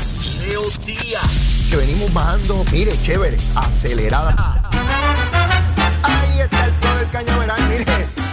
es Leo Díaz. Que venimos bajando, mire, chévere, acelerada. Ahí está el flow del cañaveral, mire.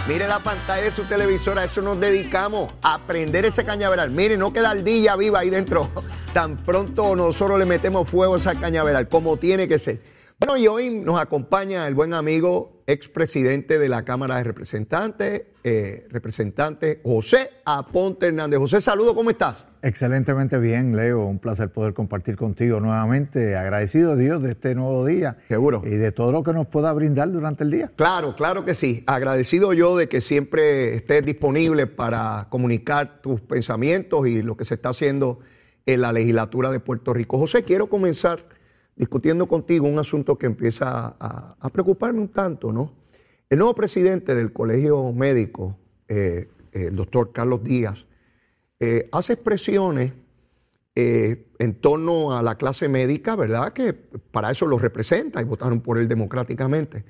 Mire la pantalla de su televisora, eso nos dedicamos, a aprender ese cañaveral. Mire, no queda ardilla viva ahí dentro. Tan pronto nosotros le metemos fuego a esa cañaveral, como tiene que ser. Bueno, y hoy nos acompaña el buen amigo, expresidente de la Cámara de Representantes, eh, representante José Aponte Hernández. José, saludo, ¿cómo estás? Excelentemente bien, Leo. Un placer poder compartir contigo nuevamente. Agradecido Dios de este nuevo día. Seguro. Y de todo lo que nos pueda brindar durante el día. Claro, claro que sí. Agradecido yo de que siempre estés disponible para comunicar tus pensamientos y lo que se está haciendo en la legislatura de Puerto Rico. José, quiero comenzar discutiendo contigo un asunto que empieza a, preocuparme un tanto, ¿no? El nuevo presidente del Colegio Médico, eh, el doctor Carlos Díaz, eh, hace expresiones eh, en torno a la clase médica, ¿verdad? Que para eso lo representa y votaron por él democráticamente.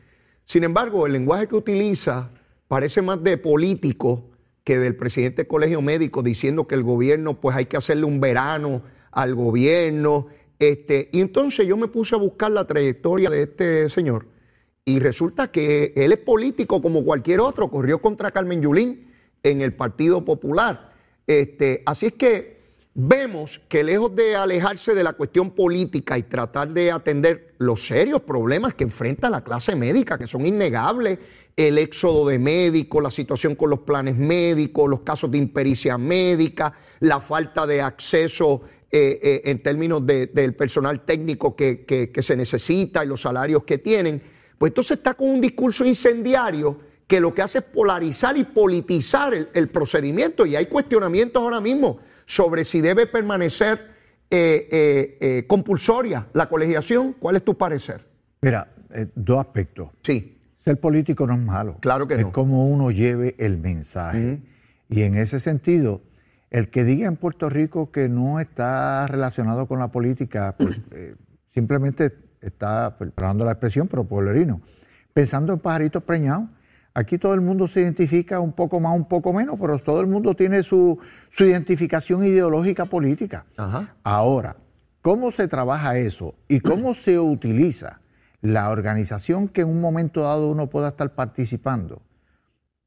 Sin embargo, el lenguaje que utiliza parece más de político que del presidente del Colegio Médico diciendo que el gobierno, pues hay que hacerle un verano al gobierno este, y entonces yo me puse a buscar la trayectoria de este señor y resulta que él es político como cualquier otro, corrió contra Carmen Yulín en el Partido Popular. Este, así es que vemos que lejos de alejarse de la cuestión política y tratar de atender los serios problemas que enfrenta la clase médica, que son innegables, el éxodo de médicos, la situación con los planes médicos, los casos de impericia médica, la falta de acceso eh, eh, en términos del personal técnico que, se necesita y los salarios que tienen, pues entonces está con un discurso incendiario que lo que hace es polarizar y politizar el, procedimiento y hay cuestionamientos ahora mismo sobre si debe permanecer eh, compulsoria la colegiación. ¿Cuál es tu parecer? Mira, dos aspectos. Sí. Ser político no es malo. Claro que no. Es como uno lleve el mensaje. Y en ese sentido, el que diga en Puerto Rico que no está relacionado con la política, pues eh, simplemente está, perdonando la expresión, pero pueblerino, pensando en pajaritos preñados. Aquí todo el mundo se identifica un poco más, un poco menos, pero todo el mundo tiene su, identificación ideológica política. Ahora, ¿cómo se trabaja eso y cómo se utiliza la organización que en un momento dado uno pueda estar participando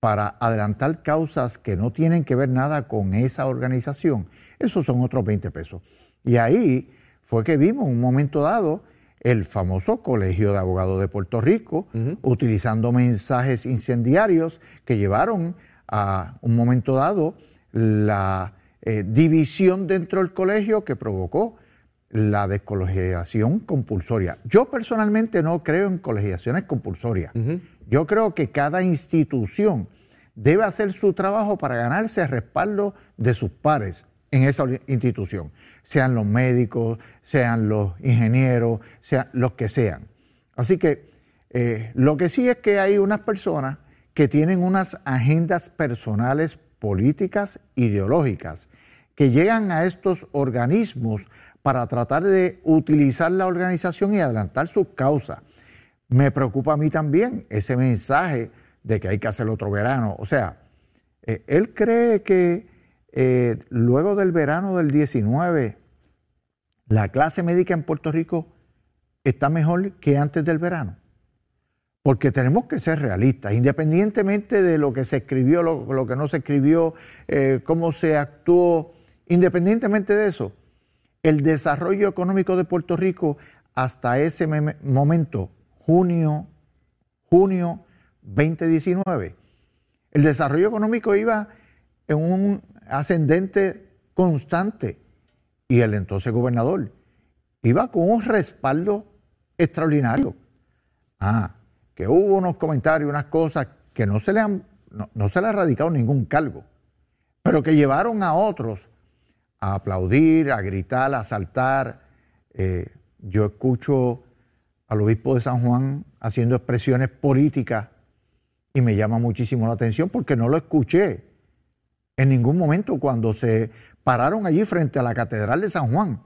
para adelantar causas que no tienen que ver nada con esa organización, esos son otros 20 pesos. Y ahí fue que vimos en un momento dado el famoso Colegio de Abogados de Puerto Rico, utilizando mensajes incendiarios que llevaron a un momento dado la eh, división dentro del colegio que provocó la descolegiación compulsoria. Yo personalmente no creo en colegiaciones compulsorias. Yo creo que cada institución debe hacer su trabajo para ganarse el respaldo de sus pares en esa institución, sean los médicos, sean los ingenieros, sean los que sean. Así que eh, lo que sí es que hay unas personas que tienen unas agendas personales, políticas, ideológicas, que llegan a estos organismos para tratar de utilizar la organización y adelantar sus causas. Me preocupa a mí también ese mensaje de que hay que hacer otro verano. O sea, eh, él cree que eh, luego del verano del 19, la clase médica en Puerto Rico está mejor que antes del verano. Porque tenemos que ser realistas, independientemente de lo que se escribió, lo, que no se escribió, eh, cómo se actuó, independientemente de eso, el desarrollo económico de Puerto Rico hasta ese momento junio, junio 2019, el desarrollo económico iba en un ascendente constante y el entonces gobernador iba con un respaldo extraordinario. Ah, que hubo unos comentarios, unas cosas que no se le han, no, se le ha radicado ningún cargo, pero que llevaron a otros a aplaudir, a gritar, a saltar. Eh, yo escucho al obispo de San Juan haciendo expresiones políticas y me llama muchísimo la atención porque no lo escuché en ningún momento cuando se pararon allí frente a la Catedral de San Juan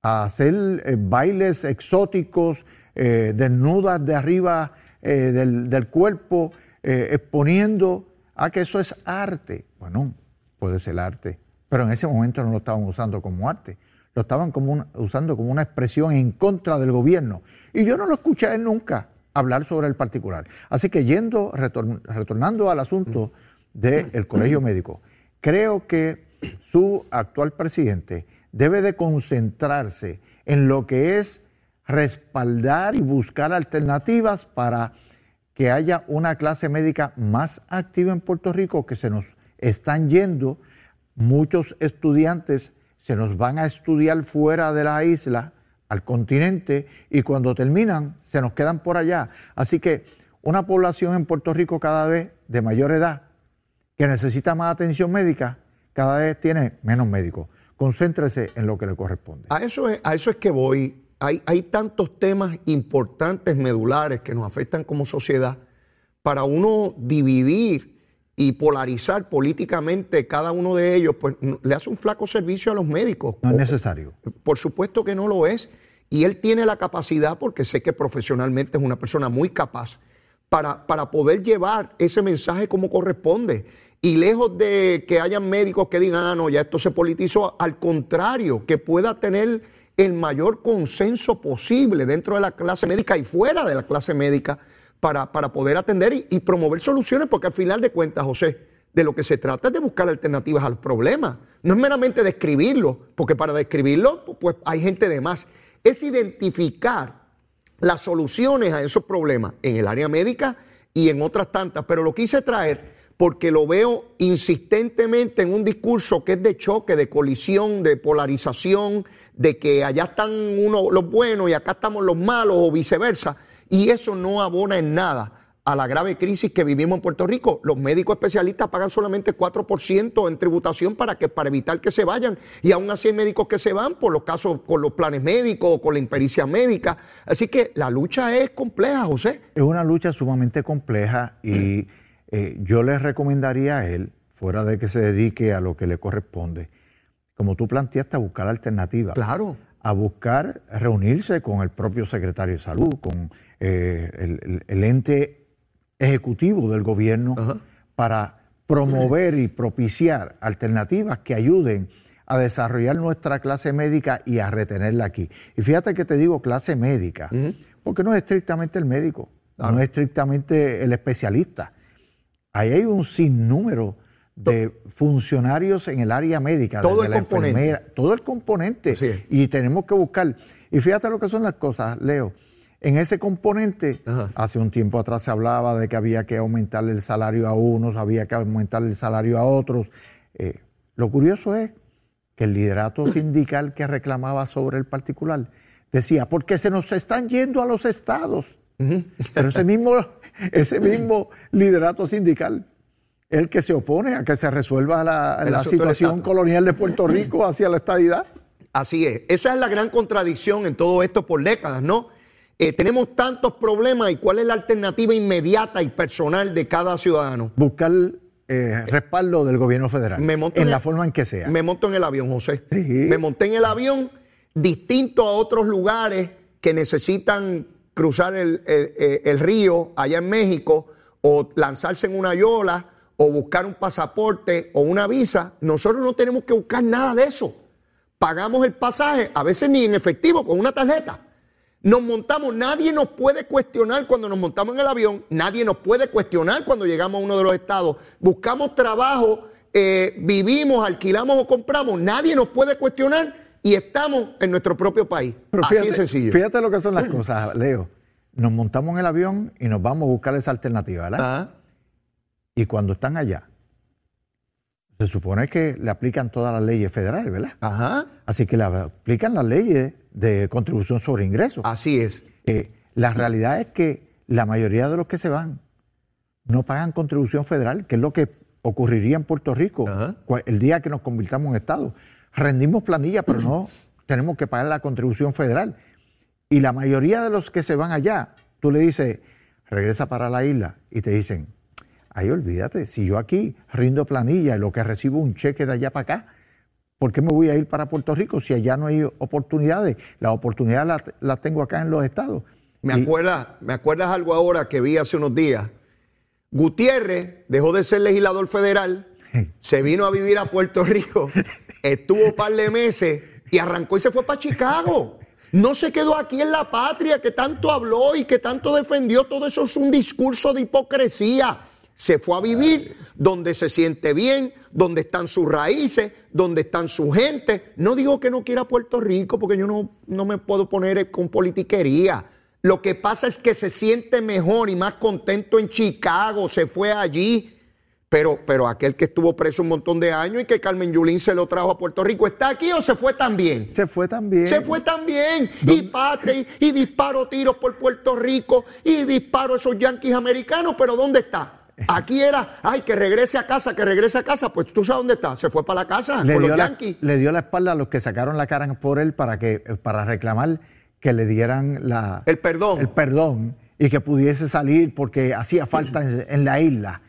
a hacer eh, bailes exóticos, eh, desnudas de arriba eh, del, cuerpo, exponiendo a que eso es arte. Bueno, puede ser arte, pero en ese momento no lo estaban usando como arte. lo estaban usando como una expresión en contra del gobierno. Y yo no lo escuché a él nunca hablar sobre el particular. Así que yendo, retornando al asunto del colegio médico, creo que su actual presidente debe de concentrarse en lo que es respaldar y buscar alternativas para que haya una clase médica más activa en Puerto Rico, que se nos están yendo muchos estudiantes, se nos van a estudiar fuera de la isla, al continente, y cuando terminan, se nos quedan por allá. Así que una población en Puerto Rico cada vez de mayor edad, que necesita más atención médica, cada vez tiene menos médicos. Concéntrese en lo que le corresponde. A eso es, a eso es que voy. Hay, hay tantos temas importantes, medulares, que nos afectan como sociedad, para uno dividir y polarizar políticamente cada uno de ellos, pues le hace un flaco servicio a los médicos. No es necesario. Por supuesto que no lo es. Y él tiene la capacidad, porque sé que profesionalmente es una persona muy capaz, para, para poder llevar ese mensaje como corresponde. Y lejos de que hayan médicos que digan, ah, no, ya esto se politizó, al contrario, que pueda tener el mayor consenso posible dentro de la clase médica y fuera de la clase médica para, para poder atender y, promover soluciones, porque al final de cuentas, José, de lo que se trata es de buscar alternativas al problema. No es meramente describirlo, porque para describirlo, pues hay gente de más. Es identificar las soluciones a esos problemas en el área médica y en otras tantas. Pero lo quise traer porque lo veo insistentemente en un discurso que es de choque, de colisión, de polarización, de que allá están uno, los buenos y acá estamos los malos o viceversa. Y eso no abona en nada a la grave crisis que vivimos en Puerto Rico. Los médicos especialistas pagan solamente 4% en tributación para, que, para evitar que se vayan. Y aún así hay médicos que se van por los casos con los planes médicos o con la impericia médica. Así que la lucha es compleja, José. Es una lucha sumamente compleja y eh, yo le recomendaría a él, fuera de que se dedique a lo que le corresponde, como tú planteaste, a buscar alternativas. Claro. A buscar reunirse con el propio secretario de salud, con eh, el, ente ejecutivo del gobierno, para promover y propiciar alternativas que ayuden a desarrollar nuestra clase médica y a retenerla aquí. Y fíjate que te digo clase médica, porque no es estrictamente el médico, no es estrictamente el especialista. Ahí hay un sinnúmero de funcionarios en el área médica, todo el componente. todo el componente. Y tenemos que buscar. Y fíjate lo que son las cosas, Leo. En ese componente, hace un tiempo atrás se hablaba de que había que aumentar el salario a unos, había que aumentar el salario a otros. Eh, lo curioso es que el liderato sindical que reclamaba sobre el particular decía, porque se nos están yendo a los estados. Pero ese mismo ese mismo liderato sindical, el que se opone a que se resuelva la, situación colonial de Puerto Rico hacia la estadidad. Así es. Esa es la gran contradicción en todo esto por décadas, ¿no? Eh, tenemos tantos problemas y cuál es la alternativa inmediata y personal de cada ciudadano. Buscar eh, respaldo del gobierno federal. en, la forma en que sea. Me monto en el avión, José. Me monté en el avión distinto a otros lugares que necesitan cruzar el, río allá en México o lanzarse en una yola o buscar un pasaporte o una visa, nosotros no tenemos que buscar nada de eso. Pagamos el pasaje, a veces ni en efectivo, con una tarjeta. Nos montamos, nadie nos puede cuestionar cuando nos montamos en el avión, nadie nos puede cuestionar cuando llegamos a uno de los estados. Buscamos trabajo, eh, vivimos, alquilamos o compramos, nadie nos puede cuestionar y estamos en nuestro propio país. Así fíjate, sencillo. Fíjate lo que son las cosas, Leo. Nos montamos en el avión y nos vamos a buscar esa alternativa, ¿verdad? Y cuando están allá, se supone que le aplican todas las leyes federales, ¿verdad? Ajá. Así que le aplican las leyes de contribución sobre ingresos. Así es. Eh, la realidad es que la mayoría de los que se van no pagan contribución federal, que es lo que ocurriría en Puerto Rico el día que nos convirtamos en Estado rendimos planilla, pero no tenemos que pagar la contribución federal. Y la mayoría de los que se van allá, tú le dices, regresa para la isla y te dicen, ay, olvídate, si yo aquí rindo planilla y lo que recibo un cheque de allá para acá, ¿por qué me voy a ir para Puerto Rico si allá no hay oportunidades? La oportunidad la, tengo acá en los estados. ¿Me, acuerdas, ¿Me acuerdas algo ahora que vi hace unos días? Gutiérrez dejó de ser legislador federal, se vino a vivir a Puerto Rico estuvo un par de meses Y arrancó y se fue para Chicago. No se quedó aquí en la patria que tanto habló y que tanto defendió. Todo eso es un discurso de hipocresía. Se fue a vivir donde se siente bien, donde están sus raíces, donde están su gente. No digo que no quiera Puerto Rico, porque yo no, no me puedo poner con politiquería. Lo que pasa es que se siente mejor y más contento en Chicago, se fue allí. Pero, pero aquel que estuvo preso un montón de años y que Carmen Yulín se lo trajo a Puerto Rico, ¿está aquí o se fue también? Se fue también. Se fue también. Y patria, y, y disparo tiros por Puerto Rico, y disparo a esos yanquis americanos, pero ¿dónde está? Aquí era, ay, que regrese a casa, que regrese a casa. Pues tú sabes dónde está. Se fue para la casa le con los la, yanquis. le dio la espalda a los que sacaron la cara por él para que para reclamar que le dieran la, El perdón. el perdón y que pudiese salir porque hacía falta en, en la isla.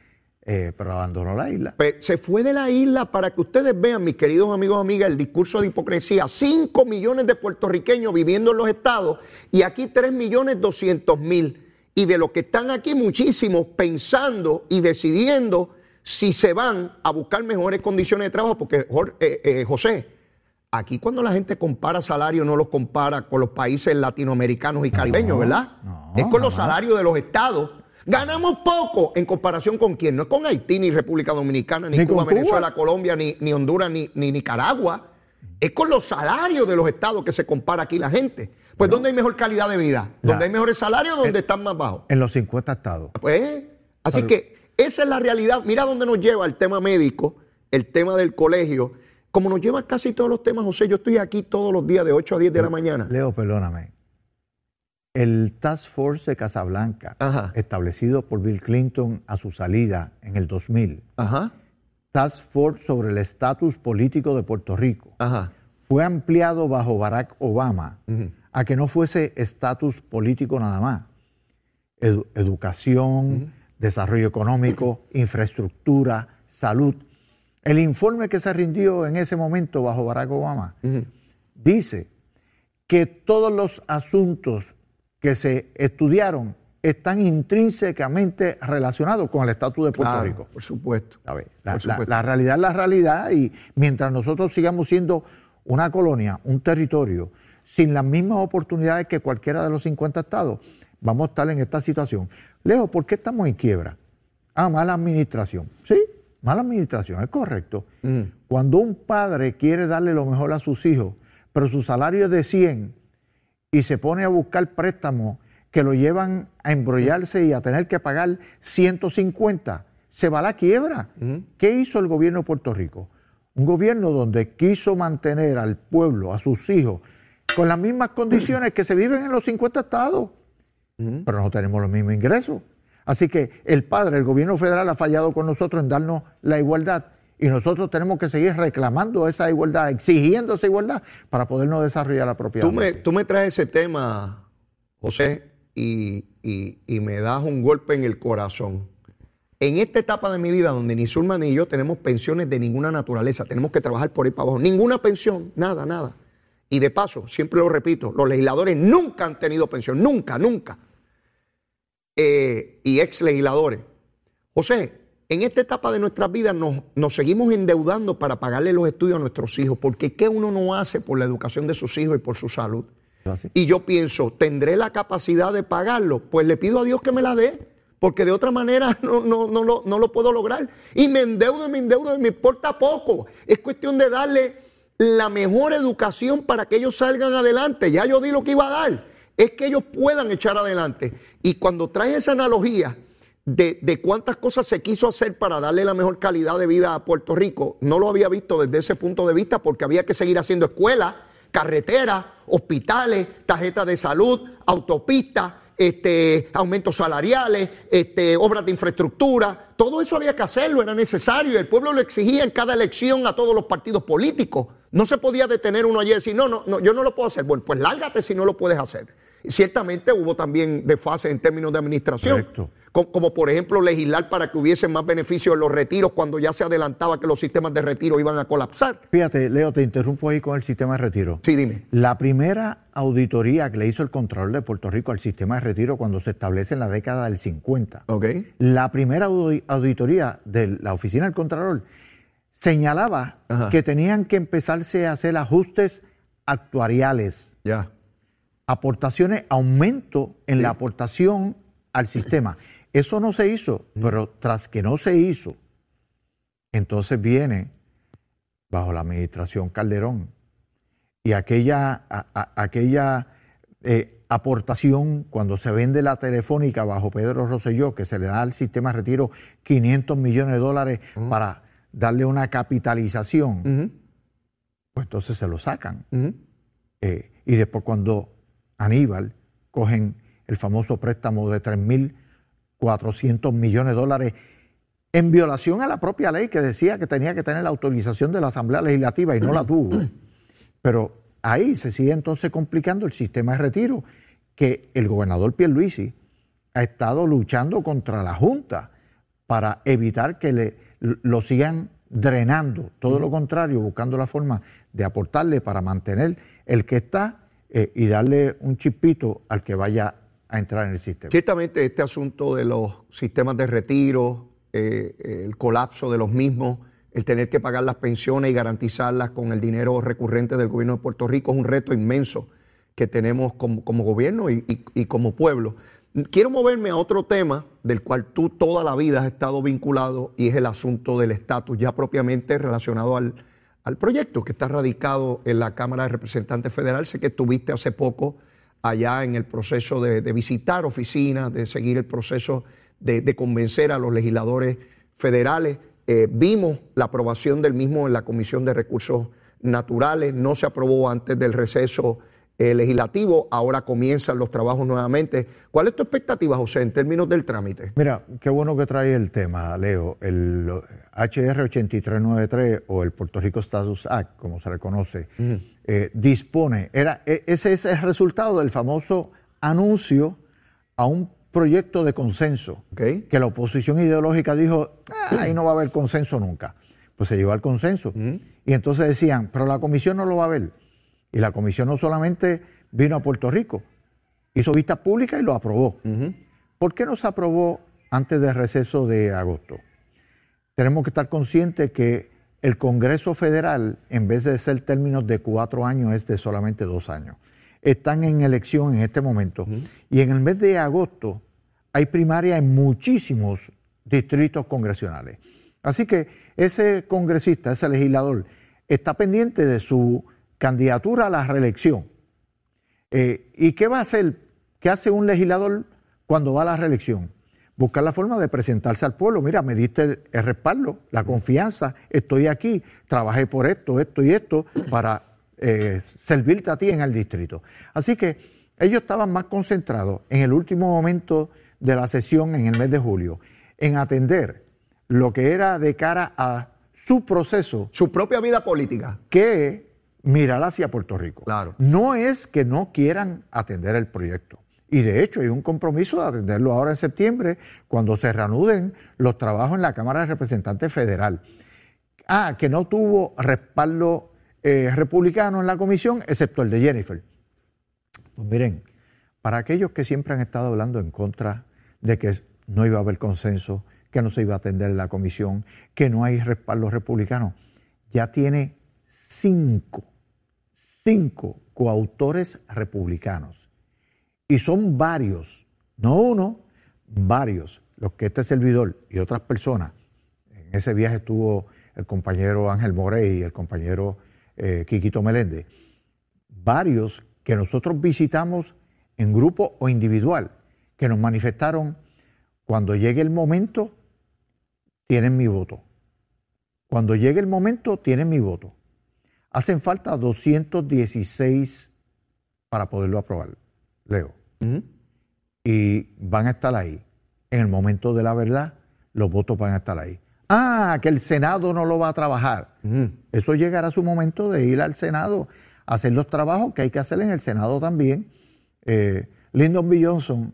Eh, pero abandonó la isla. Pues, se fue de la isla para que ustedes vean, mis queridos amigos y amigas, el discurso de hipocresía. 5 millones de puertorriqueños viviendo en los estados y aquí 3 millones 200 mil. Y de los que están aquí, muchísimos pensando y decidiendo si se van a buscar mejores condiciones de trabajo. Porque, eh, eh, José, aquí cuando la gente compara salarios, no los compara con los países latinoamericanos y caribeños, ¿verdad? no, es con los salarios de los estados. Ganamos poco en comparación con quién. No es con Haití, ni República Dominicana, ni, Ni Cuba. Venezuela, Colombia, ni, ni Honduras, ni, ni Nicaragua. Es con los salarios de los estados que se compara aquí la gente. Pues, ¿dónde hay mejor calidad de vida? ¿Dónde hay mejores salarios? ¿Dónde están más bajos? En los 50 estados. Pues, así que esa es la realidad. Mira dónde nos lleva el tema médico, el tema del colegio. Como nos lleva casi todos los temas, José, yo estoy aquí todos los días de 8 a 10 de la mañana. Leo, perdóname. El Task Force de Casablanca, Ajá. establecido por Bill Clinton a su salida en el 2000, Ajá, Task Force sobre el estatus político de Puerto Rico, ajá. fue ampliado bajo Barack Obama. A que no fuese estatus político nada más. Edu- educación, desarrollo económico, infraestructura, salud. El informe que se rindió en ese momento bajo Barack Obama dice que todos los asuntos que se estudiaron están intrínsecamente relacionados con el estatus de Puerto Claro, Rico. por supuesto. A ver, la, Por la- supuesto. la realidad es la realidad y mientras nosotros sigamos siendo una colonia, un territorio, sin las mismas oportunidades que cualquiera de los 50 estados, vamos a estar en esta situación. Leo, ¿por qué estamos en quiebra? Ah, mala administración. Sí, mala administración, es correcto. Mm. Cuando un padre quiere darle lo mejor a sus hijos, pero su salario es de 100 y se pone a buscar préstamos que lo llevan a embrollarse y a tener que pagar 150, se va a la quiebra. ¿Qué hizo el gobierno de Puerto Rico? Un gobierno donde quiso mantener al pueblo, a sus hijos, con las mismas condiciones que se viven en los 50 estados, pero no tenemos los mismos ingresos. Así que el padre, el gobierno federal ha fallado con nosotros en darnos la igualdad y nosotros tenemos que seguir reclamando esa igualdad, exigiendo esa igualdad para podernos desarrollar Tú me, apropiadamente. tú me traes ese tema, José, y, y- y me das un golpe en el corazón. En esta etapa de mi vida, donde ni Zulma ni yo tenemos pensiones de ninguna naturaleza, tenemos que trabajar por ahí para abajo. Ninguna pensión, nada, nada. Y de paso, siempre lo repito, los legisladores nunca han tenido pensión, nunca, nunca. Eh, y ex legisladores. José, en esta etapa de nuestras vidas nos, nos seguimos endeudando para pagarle los estudios a nuestros hijos, porque ¿qué uno no hace por la educación de sus hijos y por su salud? Y yo pienso, ¿tendré la capacidad de pagarlo? Pues le pido a Dios que me la dé, porque de otra manera no, no, no, lo, no lo puedo lograr. Y me endeudo y me endeudo y me importa poco. Es cuestión de darle la mejor educación para que ellos salgan adelante. Ya yo di lo que iba a dar. Es que ellos puedan echar adelante. Y cuando traes esa analogía de, de cuántas cosas se quiso hacer para darle la mejor calidad de vida a Puerto Rico, no lo había visto desde ese punto de vista porque había que seguir haciendo escuelas, carreteras, hospitales, tarjetas de salud, autopistas, este, aumentos salariales, este, obras de infraestructura. Todo eso había que hacerlo, era necesario. El pueblo lo exigía en cada elección a todos los partidos políticos. No se podía detener uno allí y decir, no, no, no, yo no lo puedo hacer. Bueno, pues lárgate si no lo puedes hacer. Y ciertamente hubo también desfase en términos de administración. Correcto. Como, como, por ejemplo legislar para que hubiese más beneficios en los retiros cuando ya se adelantaba que los sistemas de retiro iban a colapsar. Fíjate, Leo, te interrumpo ahí con el sistema de retiro. Sí, dime. La primera auditoría que le hizo el Contralor de Puerto Rico al sistema de retiro cuando se establece en la década del 50, Ok. la primera audi- auditoría de la oficina del Contralor señalaba Ajá. que tenían que empezarse a hacer ajustes actuariales. Ya. Aportaciones, aumento en la aportación al sistema. Eso no se hizo, pero tras que no se hizo, entonces viene bajo la administración Calderón y aquella, aquella eh, aportación cuando se vende la telefónica bajo Pedro Rosselló, que se le da al sistema de retiro 500 millones de dólares para darle una capitalización, pues entonces se lo sacan. Eh, y después cuando Aníbal cogen el famoso préstamo de 3.400 millones de dólares en violación a la propia ley que decía que tenía que tener la autorización de la Asamblea Legislativa y no la tuvo. Pero ahí se sigue entonces complicando el sistema de retiro que el gobernador Pierluisi ha estado luchando contra la Junta para evitar que le, lo sigan drenando, todo lo contrario, buscando la forma de aportarle para mantener el que está eh, y darle un chipito al que vaya a entrar en el sistema. Ciertamente este asunto de los sistemas de retiro, eh, el colapso de los mismos, el tener que pagar las pensiones y garantizarlas con el dinero recurrente del gobierno de Puerto Rico es un reto inmenso que tenemos como, gobierno y, como pueblo. Quiero moverme a otro tema del cual tú toda la vida has estado vinculado y es el asunto del estatus, ya propiamente relacionado al, proyecto que está radicado en la Cámara de Representantes Federal. Sé que estuviste hace poco allá en el proceso de, visitar oficinas, de seguir el proceso de, convencer a los legisladores federales. Eh, vimos la aprobación del mismo en la Comisión de Recursos Naturales, no se aprobó antes del receso eh, legislativo, ahora comienzan los trabajos nuevamente. ¿Cuál es tu expectativa, José, en términos del trámite? Mira, qué bueno que trae el tema, Leo. El HR 8393 o el Puerto Rico Status Act, como se le conoce, eh, dispone, era, e, ese es el resultado del famoso anuncio a un proyecto de consenso, que la oposición ideológica dijo, ah, ahí no va a haber consenso nunca. Pues se llevó al consenso. Y entonces decían, pero la comisión no lo va a ver. Y la comisión no solamente vino a Puerto Rico, hizo vista pública y lo aprobó. ¿Por qué no se aprobó antes del receso de agosto? Tenemos que estar conscientes que el Congreso Federal, en vez de ser términos de cuatro años, es de solamente dos años. Están en elección en este momento. Y en el mes de agosto hay primaria en muchísimos distritos congresionales. Así que ese congresista, ese legislador, está pendiente de su candidatura a la reelección. Eh, ¿Y qué va a hacer? ¿Qué hace un legislador cuando va a la reelección? Buscar la forma de presentarse al pueblo. Mira, me diste el, respaldo, la confianza, estoy aquí, trabajé por esto, esto y esto para eh, servirte a ti en el distrito. Así que ellos estaban más concentrados en el último momento de la sesión en el mes de julio, en atender lo que era de cara a su proceso. Su propia vida política. Que mirar hacia Puerto Rico. Claro. No es que no quieran atender el proyecto. Y de hecho hay un compromiso de atenderlo ahora en septiembre, cuando se reanuden los trabajos en la Cámara de Representantes Federal. Ah, que no tuvo respaldo eh, republicano en la comisión, excepto el de Jennifer. Pues miren, para aquellos que siempre han estado hablando en contra de que no iba a haber consenso, que no se iba a atender en la comisión, que no hay respaldo republicano, ya tiene cinco cinco coautores republicanos. Y son varios, no uno, varios, los que este servidor y otras personas, en ese viaje estuvo el compañero Ángel Morey y el compañero eh, Quiquito Meléndez, varios que nosotros visitamos en grupo o individual, que nos manifestaron, cuando llegue el momento, tienen mi voto. Cuando llegue el momento, tienen mi voto. Hacen falta 216 para poderlo aprobar, Leo. Y van a estar ahí. En el momento de la verdad, los votos van a estar ahí. Ah, que el Senado no lo va a trabajar. Eso llegará su momento de ir al Senado a hacer los trabajos que hay que hacer en el Senado también. Eh, Lyndon B. Johnson,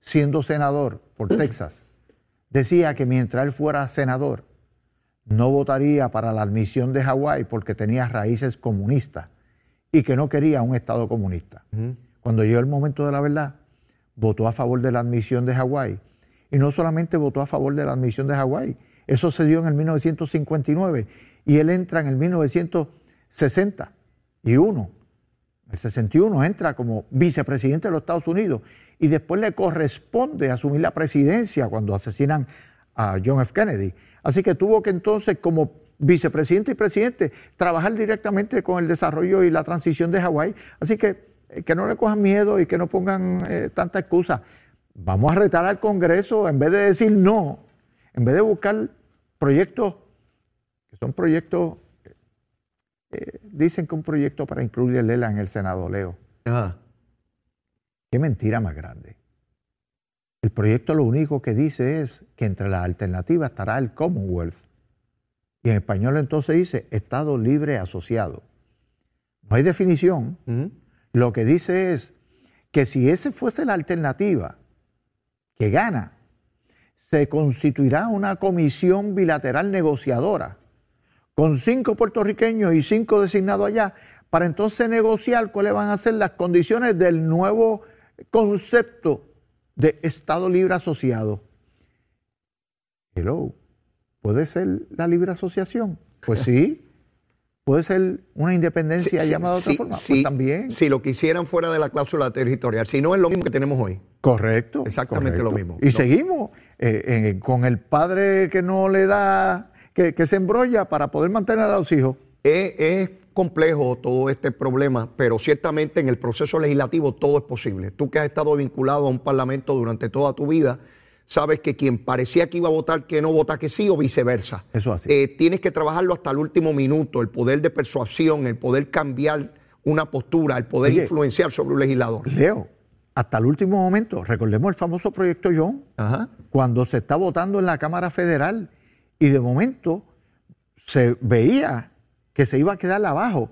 siendo senador por Texas, decía que mientras él fuera senador, no votaría para la admisión de Hawái porque tenía raíces comunistas y que no quería un Estado comunista. Cuando llegó el momento de la verdad, votó a favor de la admisión de Hawái. Y no solamente votó a favor de la admisión de Hawái, eso se dio en el 1959 y él entra en el 1961 el 61 entra como vicepresidente de los Estados Unidos y después le corresponde asumir la presidencia cuando asesinan a John F. Kennedy. Así que tuvo que entonces como vicepresidente y presidente trabajar directamente con el desarrollo y la transición de Hawái. Así que eh, que no le cojan miedo y que no pongan eh, tanta excusa. Vamos a retar al Congreso en vez de decir no, en vez de buscar proyectos que son proyectos, eh, dicen que un proyecto para incluir el ELA en el Senado, Leo. Qué mentira más grande. El proyecto lo único que dice es que entre las alternativas estará el Commonwealth. Y en español entonces dice Estado libre asociado. No hay definición. Lo que dice es que si esa fuese la alternativa que gana, se constituirá una comisión bilateral negociadora con cinco puertorriqueños y cinco designados allá, para entonces negociar cuáles van a ser las condiciones del nuevo concepto de Estado Libre Asociado. Hello, ¿puede ser la libre asociación? Pues sí. ¿Puede ser una independencia llamada de otra forma? Pues también. Si lo quisieran fuera de la cláusula territorial, si no es lo mismo que tenemos hoy. Correcto. Exactamente lo mismo. Y seguimos eh, con el padre que no le da, que, se embrolla para poder mantener a los hijos. Es, complejo todo este problema, pero ciertamente en el proceso legislativo todo es posible. Tú que has estado vinculado a un parlamento durante toda tu vida, sabes que quien parecía que iba a votar que no vota que sí o viceversa. Eso así. Eh, tienes que trabajarlo hasta el último minuto, el poder de persuasión, el poder cambiar una postura, el poder influenciar sobre un legislador. Leo, hasta el último momento, recordemos el famoso proyecto John, cuando se está votando en la Cámara Federal y de momento se veía que se iba a quedar abajo.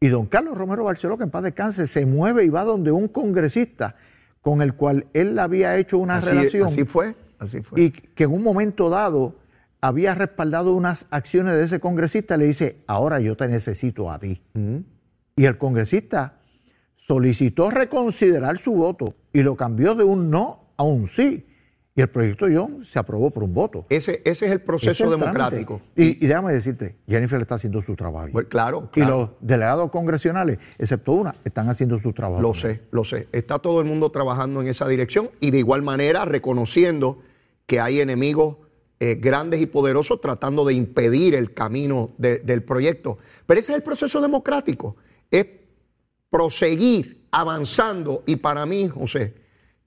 Y don Carlos Romero Barceló, que en paz descanse, se mueve y va donde un congresista con el cual él había hecho una relación. Así fue, así fue. Y que en un momento dado había respaldado unas acciones de ese congresista, le dice, ahora yo te necesito a ti. Y el congresista solicitó reconsiderar su voto y lo cambió de un no a un sí. Y el proyecto John se aprobó por un voto. Ese, ese es el proceso democrático. Y, déjame decirte, Jennifer está haciendo su trabajo. Pues claro, Y los delegados congresionales, excepto una, están haciendo su trabajo. Lo sé, lo sé. Está todo el mundo trabajando en esa dirección y de igual manera reconociendo que hay enemigos eh, grandes y poderosos tratando de impedir el camino del proyecto. Pero ese es el proceso democrático. Es proseguir avanzando y para mí, José,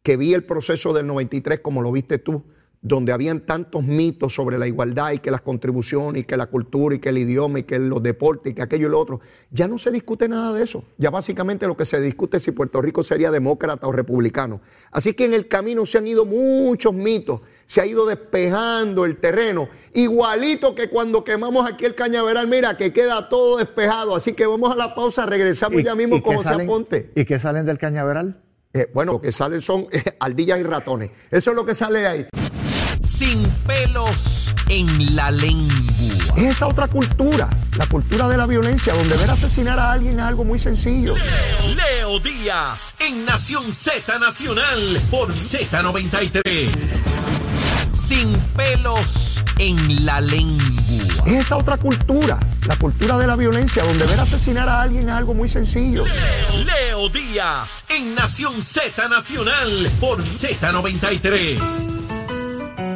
que vi el proceso del 93 como lo viste tú, donde habían tantos mitos sobre la igualdad y que las contribuciones y que la cultura y que el idioma y que los deportes y que aquello y lo otro, ya no se discute nada de eso. Ya básicamente lo que se discute es si Puerto Rico sería demócrata o republicano. Así que en el camino se han ido muchos mitos, se ha ido despejando el terreno, igualito que cuando quemamos aquí el cañaveral, mira que queda todo despejado. Así que vamos a la pausa, regresamos ya mismo con José Aponte. ¿Y qué salen del cañaveral? Eh, bueno, lo que salen son eh, ardillas y ratones. Eso es lo que sale de ahí. Sin pelos en la lengua. Es esa otra cultura, la cultura de la violencia, donde ver asesinar a alguien es algo muy sencillo. Leo, Leo Díaz, en Nación Z Nacional, por Z93 sin pelos en la lengua. Es esa otra cultura, la cultura de la violencia, donde ver asesinar a alguien es algo muy sencillo. Leo, Díaz, en Nación Z Nacional, por Z93.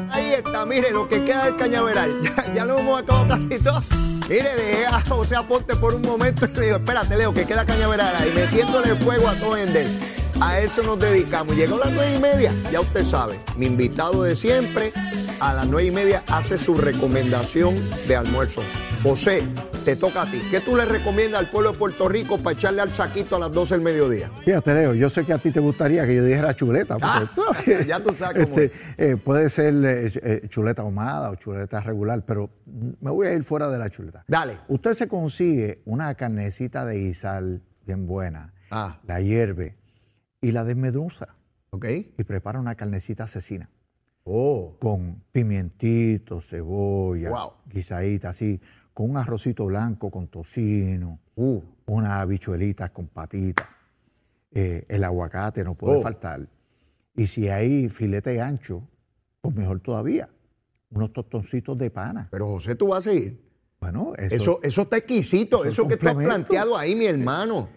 Ahí está, mire lo que queda del cañaveral. Ya, lo hemos acabado casi todo. Mire, dejé a José Aponte por un momento y le digo, espérate, Leo, que queda cañaveral ahí, metiéndole fuego a todo en él. A eso nos dedicamos. Llegó a las nueve y media, ya usted sabe. Mi invitado de siempre, a las nueve y media, hace su recomendación de almuerzo. José, te toca a ti. ¿Qué tú le recomiendas al pueblo de Puerto Rico para echarle al saquito a las 12 del mediodía? Fíjate, Leo, yo sé que a ti te gustaría que yo dijera chuleta. Ah, ya tú sabes cómo este, eh, puede ser eh, eh, chuleta ahumada o chuleta regular, pero me voy a ir fuera de la chuleta. Dale. Usted se consigue una carnecita de guisal bien buena, ah. la hierve, y la desmedusa. Ok. Y prepara una carnecita asesina. Oh. Con pimientito, cebolla, guisadita así, con un arrocito blanco con tocino, uh. unas habichuelitas con patitas. Eh, el aguacate no puede oh. faltar. Y si hay filete ancho, pues mejor todavía. Unos tostoncitos de pana. Pero José, tú vas a ir. Bueno, eso, eso, está exquisito, eso, eso que tú has planteado ahí, mi hermano.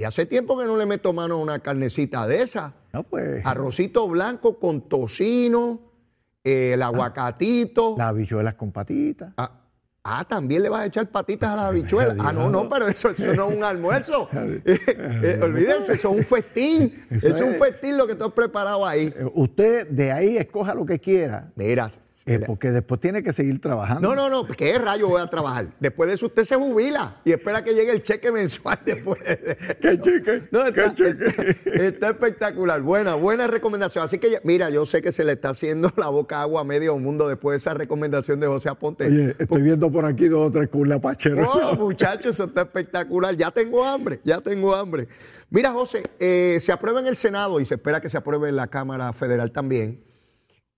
Y hace tiempo que no le meto mano a una carnecita de esa. No, pues. Arrocito blanco con tocino, eh, el aguacatito. Las habichuelas con patitas. Ah, ah, también le vas a echar patitas a las habichuelas. Ah, no, no, pero eso, eso no es un almuerzo. Eh, olvídense, eso es un festín. Eso, es un es- festín lo que tú has preparado ahí. Eh, Usted de ahí escoja lo que quiera, Mira. Eh, porque después tiene que seguir trabajando. No, no, no, ¿qué rayo voy a trabajar? Después de eso usted se jubila y espera que llegue el cheque mensual después. ¿Qué cheque? No, ¿Qué está, cheque? está- está espectacular. Buena, buena recomendación. Así que, mira, yo sé que se le está haciendo la boca agua a medio mundo después de esa recomendación de José Aponte. Oye, estoy viendo por aquí dos o tres curlapacheros. Oh, muchachos, eso está espectacular. Ya tengo hambre, ya tengo hambre. Mira, José, eh, se aprueba en el Senado y se espera que se apruebe en la Cámara Federal también.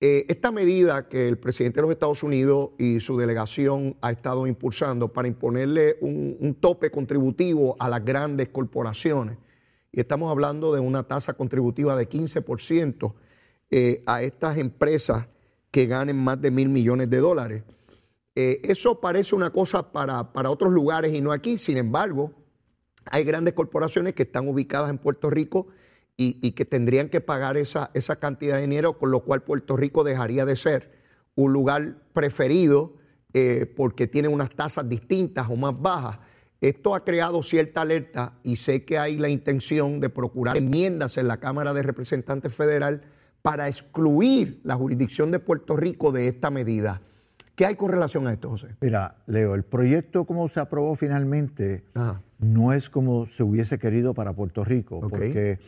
Eh, esta medida que el presidente de los Estados Unidos y su delegación ha estado impulsando para imponerle un, tope contributivo a las grandes corporaciones. Y estamos hablando de una tasa contributiva de 15% eh, a estas empresas que ganen más de mil millones de dólares. Eh, eso parece una cosa para, para otros lugares y no aquí. Sin embargo, hay grandes corporaciones que están ubicadas en Puerto Rico y, y que tendrían que pagar esa, esa cantidad de dinero, con lo cual Puerto Rico dejaría de ser un lugar preferido eh, porque tiene unas tasas distintas o más bajas. Esto ha creado cierta alerta y sé que hay la intención de procurar enmiendas en la Cámara de Representantes Federal para excluir la jurisdicción de Puerto Rico de esta medida. ¿Qué hay con relación a esto, José? Mira, Leo, el proyecto como se aprobó finalmente Ajá. no es como se hubiese querido para Puerto Rico, porque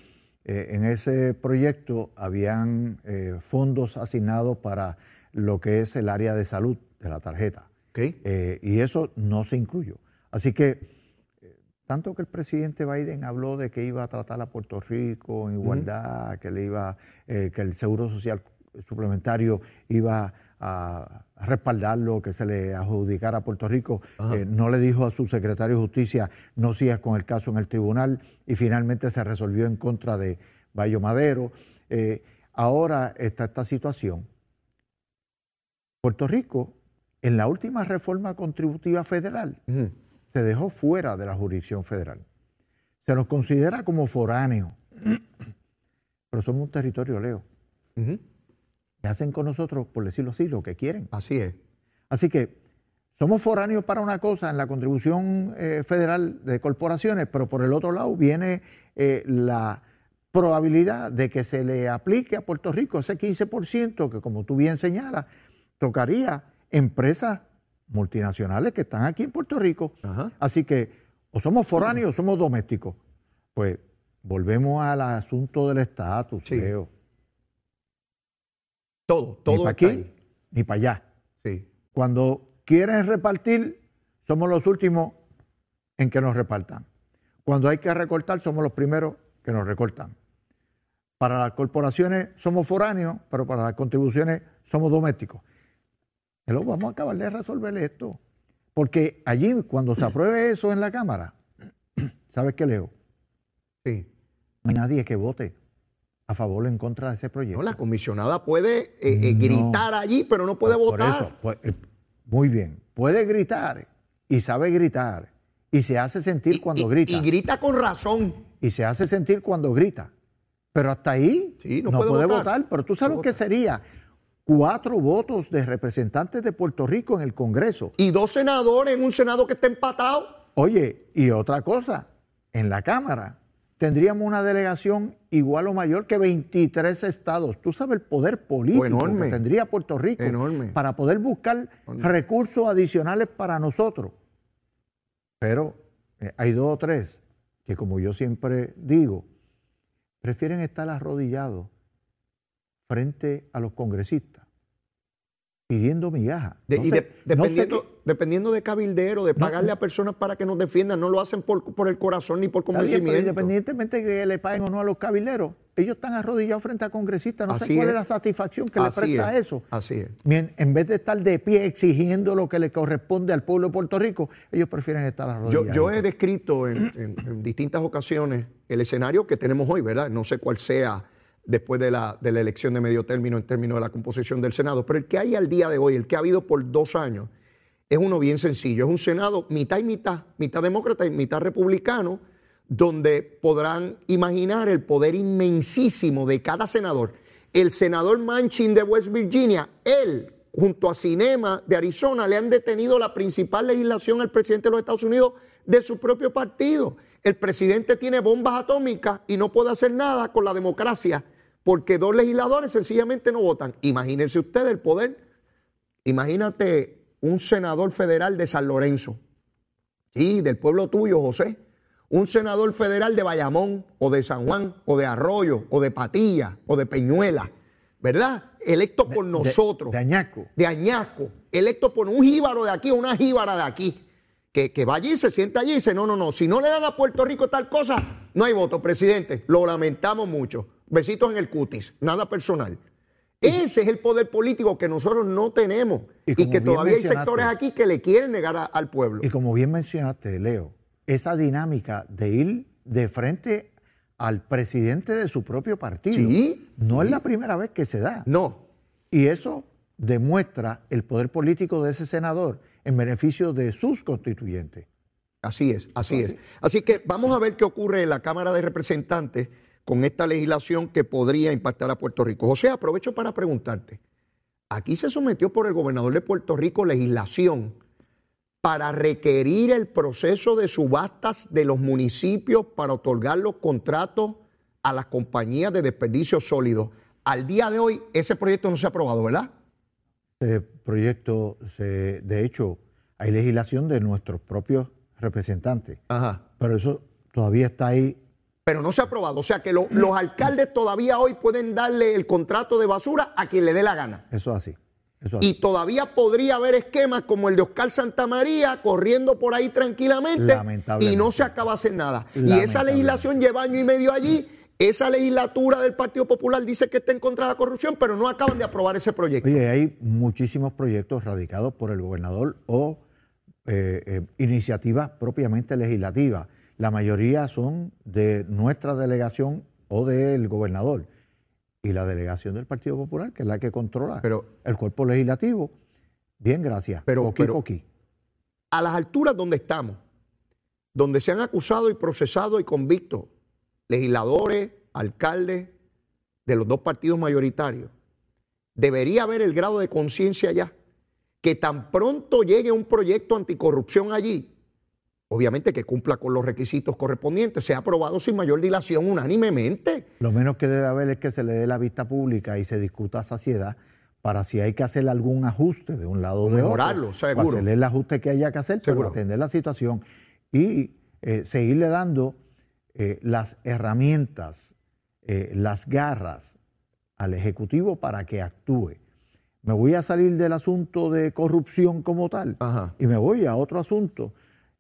eh, en ese proyecto habían eh, fondos asignados para lo que es el área de salud de la tarjeta. Eh, y eso no se incluyó. Así que, eh, tanto que el presidente Biden habló de que iba a tratar a Puerto Rico en igualdad, que le iba, que el seguro social suplementario iba a respaldarlo, que se le adjudicara a Puerto Rico, eh, no le dijo a su secretario de justicia no sigas con el caso en el tribunal y finalmente se resolvió en contra de Bayo Madero. Eh, ahora está esta situación. Puerto Rico, en la última reforma contributiva federal, se dejó fuera de la jurisdicción federal. Se nos considera como foráneo, pero somos un territorio leo. Hacen con nosotros, por decirlo así, lo que quieren. Así es. Así que somos foráneos para una cosa en la contribución eh, federal de corporaciones, pero por el otro lado viene eh, la probabilidad de que se le aplique a Puerto Rico ese 15% que, como tú bien señalas, tocaría empresas multinacionales que están aquí en Puerto Rico. Ajá. Así que o somos foráneos o somos domésticos. Pues volvemos al asunto del estatus, Sí. Leo. Todo, Ni todo para está aquí ahí. ni para allá. Sí. Cuando quieren repartir, somos los últimos en que nos repartan. Cuando hay que recortar, somos los primeros que nos recortan. Para las corporaciones somos foráneos, pero para las contribuciones somos domésticos. Hello, vamos a acabar de resolver esto. Porque allí, cuando se apruebe eso en la Cámara, ¿sabes qué, Leo? Sí. No hay nadie que vote a favor o en contra de ese proyecto. No, la comisionada puede eh, eh, gritar allí, pero no puede Por votar. eso, pues, eh, muy bien. Puede gritar y sabe gritar y se hace sentir Y- cuando y- grita Y grita con razón. y se hace sentir cuando grita. Pero hasta ahí Sí, no no, puede puede, votar. votar. Pero tú sabes No lo que sería cuatro votos de representantes de Puerto Rico en el Congreso. Y dos senadores en un senado que está empatado. Oye, y otra cosa, en la Cámara tendríamos una delegación igual o mayor que 23 estados. Tú sabes el poder político enorme. que tendría Puerto Rico Enorme. para poder buscar Enorme. recursos adicionales para nosotros. Pero eh, hay dos o tres que, como yo siempre digo, prefieren estar arrodillados frente a los congresistas pidiendo migajas. De- No y sé- de- no sé dependiendo, dependiendo de cabildero, de pagarle a personas para que nos defiendan, no lo hacen por, por el corazón ni por bien, convencimiento. independientemente de que le paguen o no a los cabileros, ellos están arrodillados frente a congresistas. No Así sé cuál es. es la satisfacción que le presta es, eso. Así es. Bien, en vez de estar de pie exigiendo lo que le corresponde al pueblo de Puerto Rico, ellos prefieren estar Yo, arrodillados. yo he descrito en, en- en distintas ocasiones el escenario que tenemos hoy, ¿verdad? No sé cuál sea después de la, elección de medio término en términos de la composición del Senado, pero el que hay al día de hoy, el que ha habido por dos años, es uno bien sencillo. Es un Senado mitad y mitad, mitad demócrata y mitad republicano, donde podrán imaginar el poder inmensísimo de cada senador. El senador Manchin de West Virginia, él junto a Cinema de Arizona le han detenido la principal legislación al presidente de los Estados Unidos de su propio partido. El presidente tiene bombas atómicas y no puede hacer nada con la democracia porque dos legisladores sencillamente no votan. Imagínense ustedes el poder. Imagínate un senador federal de San Lorenzo, sí, del pueblo tuyo, José, un senador federal de Bayamón o de San Juan o de Arroyo o de Patilla o de Peñuela, ¿verdad? Electo por nosotros. De, Añaco. De Añaco. Electo por un jíbaro de aquí, una jíbara de aquí. Que, que va allí, se sienta allí y dice, no, no, no, si no le dan a Puerto Rico tal cosa, no hay voto, presidente. Lo lamentamos mucho. Besitos en el cutis, nada personal. Ese es el poder político que nosotros no tenemos y, que todavía hay sectores aquí que le quieren negar al pueblo. Y como bien mencionaste, Leo, esa dinámica de ir de frente al presidente de su propio partido ¿Sí? no es la primera vez que se da. No. Y eso demuestra el poder político de ese senador en beneficio de sus constituyentes. Así es, así es. Así que vamos a ver qué ocurre en la Cámara de Representantes con esta legislación que podría impactar a Puerto Rico. José, aprovecho para preguntarte, aquí se sometió por el gobernador de Puerto Rico legislación para requerir el proceso de subastas de los municipios para otorgar los contratos a las compañías de desperdicios sólidos. Al día de hoy ese proyecto no se ha aprobado, ¿verdad? Ese proyecto, se, de hecho, hay legislación de nuestros propios representantes, Ajá. pero eso todavía está ahí pero no se ha aprobado. O sea que lo, los alcaldes todavía hoy pueden darle el contrato de basura a quien le dé la gana. Eso es así. Eso y todavía podría haber esquemas como el de Oscar Santamaría corriendo por ahí tranquilamente y no se acaba de hacer nada. Y esa legislación lleva año y medio allí. Esa legislatura del Partido Popular dice que está en contra de la corrupción, pero no acaban de aprobar ese proyecto. Oye, hay muchísimos proyectos radicados por el gobernador o eh, eh, iniciativas propiamente legislativas. La mayoría son de nuestra delegación o del gobernador y la delegación del Partido Popular, que es la que controla pero, el cuerpo legislativo. Bien, gracias. Pero, pero a las alturas donde estamos, donde se han acusado y procesado y convicto legisladores, alcaldes de los dos partidos mayoritarios, debería haber el grado de conciencia ya que tan pronto llegue un proyecto anticorrupción allí, obviamente que cumpla con los requisitos correspondientes, sea aprobado sin mayor dilación unánimemente. Lo menos que debe haber es que se le dé la vista pública y se discuta a saciedad para si hay que hacer algún ajuste de un lado o de Mejorarlo, otro. seguro. Para hacerle el ajuste que haya que hacer, seguro. para atender la situación y eh, seguirle dando eh, las herramientas, eh, las garras al Ejecutivo para que actúe. Me voy a salir del asunto de corrupción como tal Ajá. y me voy a otro asunto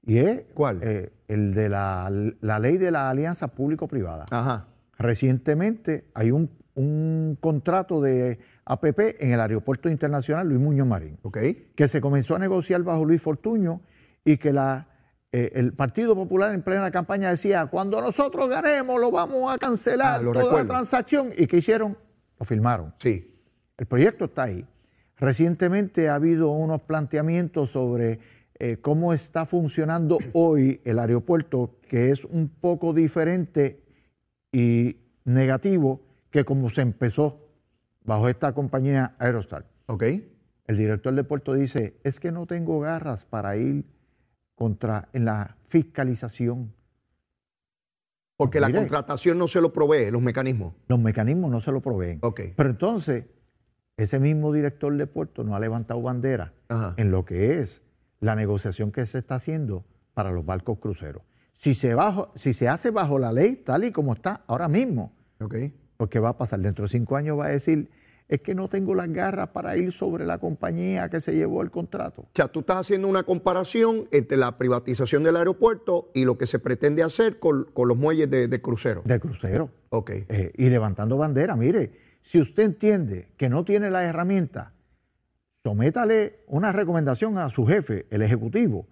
y es ¿Cuál? eh, el de la, la ley de la alianza público-privada. Ajá. Recientemente hay un, un contrato de APP en el Aeropuerto Internacional Luis Muñoz Marín, Ok. que se comenzó a negociar bajo Luis Fortuño y que la, eh, el Partido Popular en plena campaña decía, cuando nosotros ganemos lo vamos a cancelar Ah, toda recuerdo. la transacción. ¿Y qué hicieron? Lo firmaron. Sí. El proyecto está ahí. Recientemente ha habido unos planteamientos sobre eh, cómo está funcionando hoy el aeropuerto, que es un poco diferente y negativo que como se empezó bajo esta compañía Aerostar. Ok. El director de puerto dice, es que no tengo garras para ir contra en la fiscalización. Porque la contratación no se lo provee, los mecanismos. Los mecanismos no se lo proveen. Ok. Pero entonces, ese mismo director de puerto no ha levantado bandera Ajá. en lo que es la negociación que se está haciendo para los barcos cruceros. Si se, bajo, si se hace bajo la ley tal y como está ahora mismo, Ok. porque va a pasar dentro de cinco años, va a decir, es que no tengo las garras para ir sobre la compañía que se llevó el contrato. O sea, tú estás haciendo una comparación entre la privatización del aeropuerto y lo que se pretende hacer con, con los muelles de, de crucero. De crucero. Ok. Eh, y levantando bandera. Mire, si usted entiende que no tiene la herramienta, sométale una recomendación a su jefe, el ejecutivo,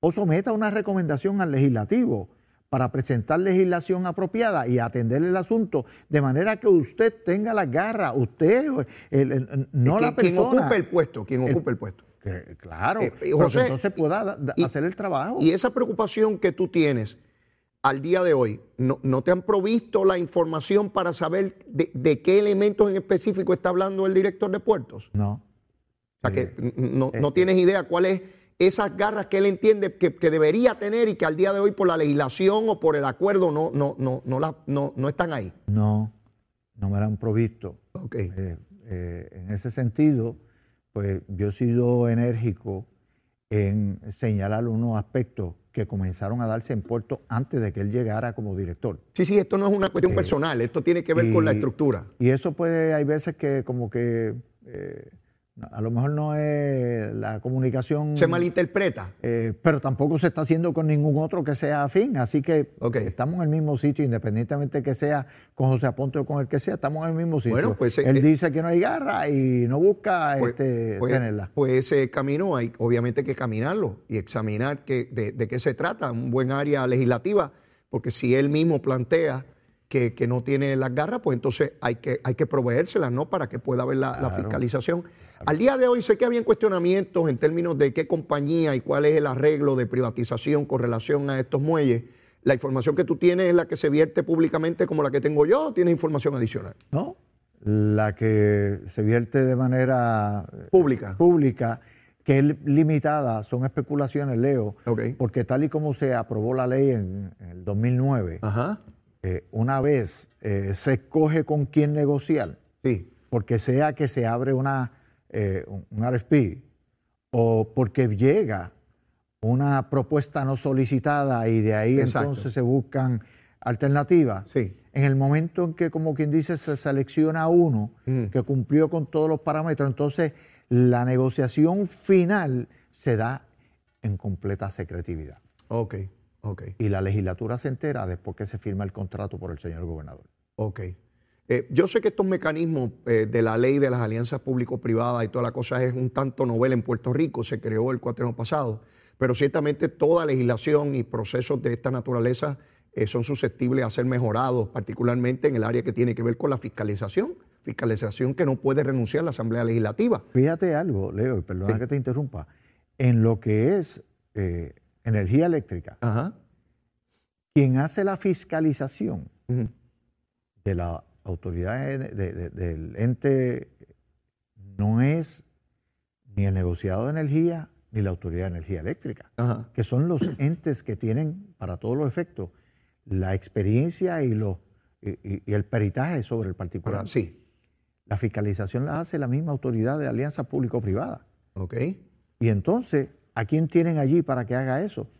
o someta una recomendación al legislativo para presentar legislación apropiada y atender el asunto de manera que usted tenga las garras, usted, el- el- no la persona. Quien ocupe el puesto, quien ocupe el. Que- claro, Eh, eh, José, que entonces pueda da- y- hacer el trabajo. Y esa preocupación que tú tienes, al día de hoy, no, no te han provisto la información para saber de, de qué elementos en específico está hablando el director de puertos? No. O sea, que no, no tienes idea cuál es esas garras que él entiende que, que debería tener y que al día de hoy por la legislación o por el acuerdo no, no, no, no, la- no, no están ahí. No, no me la han provisto. Ok. Eh, eh, en ese sentido, pues yo he sido enérgico en señalar unos aspectos que comenzaron a darse en Puerto antes de que él llegara como director. Sí, sí, esto no es una cuestión Eh, personal, esto tiene que ver con la estructura. Y eso pues hay veces que como que a lo mejor no es la comunicación... Se malinterpreta. eh, pero tampoco se está haciendo con ningún otro que sea afín, así que estamos en el mismo sitio, independientemente que sea con José Aponte o con el que sea, estamos en el mismo sitio. Bueno, pues, Él eh, dice que no hay garra y no busca Pues, este, pues- tenerla. pues ese camino hay obviamente que caminarlo y examinar que, de, de qué se trata, un buen área legislativa, porque si él mismo plantea que, que no tiene las garras, pues entonces hay que, hay que proveérselas, ¿no? Para que pueda haber la, fiscalización. Al día de hoy sé que habían cuestionamientos en términos de qué compañía y cuál es el arreglo de privatización con relación a estos muelles. La información que tú tienes es la que se vierte públicamente como la que tengo yo, o tienes información adicional. ¿no? La que se vierte de manera eh, Pública. pública, que es limitada, son especulaciones, Leo, Ok. porque tal y como se aprobó la ley en, en el 2009, Ajá. eh, una vez eh, se escoge con quién negociar, Sí. porque sea que se abre una, eh, un RFP o porque llega una propuesta no solicitada y de ahí Exacto. entonces se buscan alternativas. Sí. En el momento en que, como quien dice, se selecciona uno Mm. que cumplió con todos los parámetros, entonces la negociación final se da en completa secretividad. Ok, ok. Y la legislatura se entera después que se firma el contrato por el señor gobernador. Ok. Eh, yo sé que estos mecanismos eh, de la ley de las alianzas público-privadas y toda la cosa es un tanto novela en Puerto Rico, se creó el cuatreno pasado, pero ciertamente toda legislación y procesos de esta naturaleza eh, son susceptibles a ser mejorados, particularmente en el área que tiene que ver con la fiscalización, fiscalización que no puede renunciar la Asamblea Legislativa. Fíjate algo, Leo, y perdona Sí. que te interrumpa, en lo que es energía eléctrica, Ajá. quien hace la fiscalización de la autoridad de- de- de- del ente no es ni el negociado de energía ni la autoridad de energía eléctrica, Ajá. que son los entes que tienen para todos los efectos la experiencia y, los, y, y- y el peritaje sobre el particular. Ahora, sí. La fiscalización la hace la misma autoridad de alianza público-privada. Ok. Y entonces, ¿a quién tienen allí para que haga eso?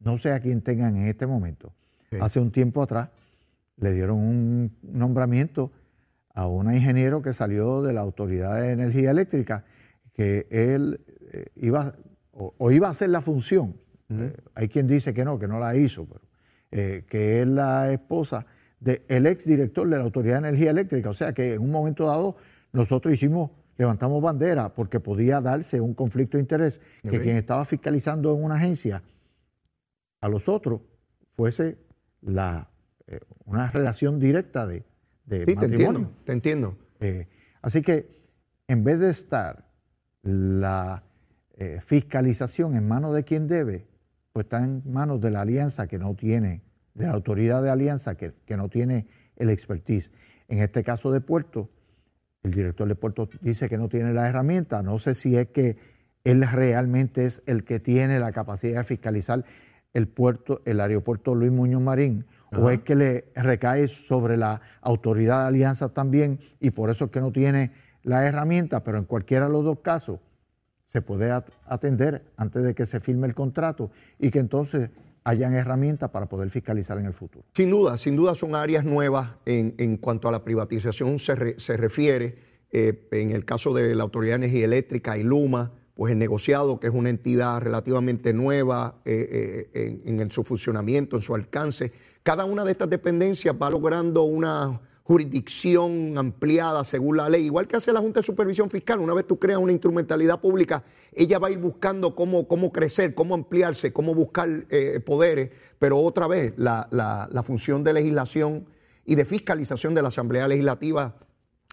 No sé a quién tengan en este momento. Hace un tiempo atrás le dieron un nombramiento a una ingeniero que salió de la Autoridad de Energía Eléctrica, que él eh, iba o, o iba a hacer la función. Eh, hay quien dice que no, que no la hizo, pero eh, que es la esposa del exdirector de la Autoridad de Energía Eléctrica. O sea que en un momento dado nosotros hicimos, levantamos bandera porque podía darse un conflicto de interés que quien estaba fiscalizando en una agencia a los otros fuese la, una relación directa de, de Sí, te matrimonio. entiendo, te entiendo. Eh, así que en vez de estar la eh, fiscalización en manos de quien debe, pues está en manos de la alianza que no tiene, de la autoridad de alianza que, que no tiene el expertise. En este caso de Puerto, el director de Puerto dice que no tiene la herramienta. No sé si es que él realmente es el que tiene la capacidad de fiscalizar el puerto, el aeropuerto Luis Muñoz Marín, o es que le recae sobre la autoridad de alianza también y por eso es que no tiene la herramienta, pero en cualquiera de los dos casos se puede at- atender antes de que se firme el contrato y que entonces hayan herramientas para poder fiscalizar en el futuro. Sin duda, sin duda son áreas nuevas en, en cuanto a la privatización se, re- se refiere. Eh, en el caso de la Autoridad de Energía Eléctrica y Luma, pues el negociado, que es una entidad relativamente nueva eh, eh, en, su funcionamiento, en su alcance, cada una de estas dependencias va logrando una jurisdicción ampliada según la ley, igual que hace la Junta de Supervisión Fiscal. Una vez tú creas una instrumentalidad pública, ella va a ir buscando cómo, cómo crecer, cómo ampliarse, cómo buscar eh, poderes, pero otra vez la, la- la función de legislación y de fiscalización de la Asamblea Legislativa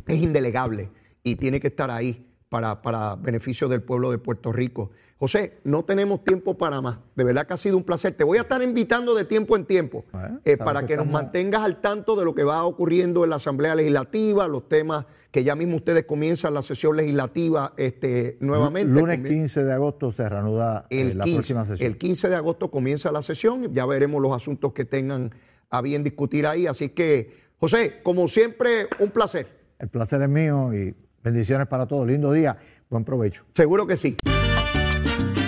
es indelegable y tiene que estar ahí para, para beneficio del pueblo de Puerto Rico. José, no tenemos tiempo para más. De verdad que ha sido un placer. Te voy a estar invitando de tiempo en tiempo Bueno, eh, para que que nos mantengas al tanto de lo que va ocurriendo en la Asamblea Legislativa, los temas que ya mismo ustedes comienzan la sesión legislativa este, nuevamente. Lunes Comien- 15 de agosto se reanuda eh, la 15, próxima sesión. el 15 de agosto comienza la sesión, ya veremos los asuntos que tengan a bien discutir ahí. Así que, José, como siempre, un placer. El placer es mío y bendiciones para todos. Lindo día. Buen provecho. Seguro que sí.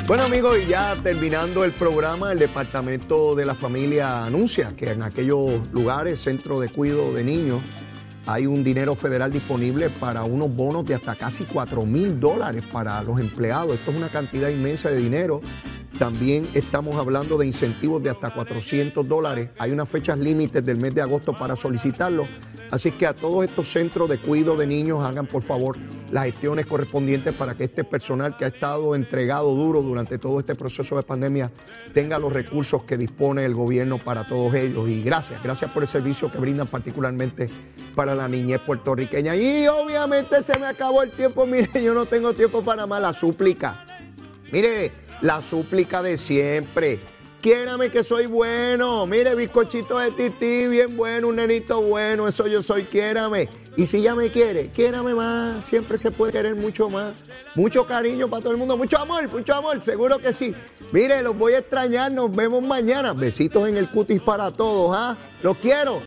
Bueno amigos, y ya terminando el programa, el Departamento de la Familia anuncia que en aquellos lugares, centros de cuidado de niños, hay un dinero federal disponible para unos bonos de hasta casi 4 mil dólares para los empleados. Esto es una cantidad inmensa de dinero. También estamos hablando de incentivos de hasta 400 dólares. Hay unas fechas límites del mes de agosto para solicitarlo. Así que a todos estos centros de cuidado de niños hagan por favor las gestiones correspondientes para que este personal que ha estado entregado duro durante todo este proceso de pandemia tenga los recursos que dispone el gobierno para todos ellos. Y gracias, gracias por el servicio que brindan particularmente para la niñez puertorriqueña. Y obviamente se me acabó el tiempo, mire, yo no tengo tiempo para más la súplica. Mire, la súplica de siempre. Quiérame que soy bueno. Mire, bizcochito de tití, bien bueno, un nenito bueno. Eso yo soy, quiérame. Y si ya me quiere, quiérame más. Siempre se puede querer mucho más. Mucho cariño para todo el mundo. Mucho amor, mucho amor. Seguro que sí. Mire, los voy a extrañar. Nos vemos mañana. Besitos en el cutis para todos, ¿ah? Los quiero.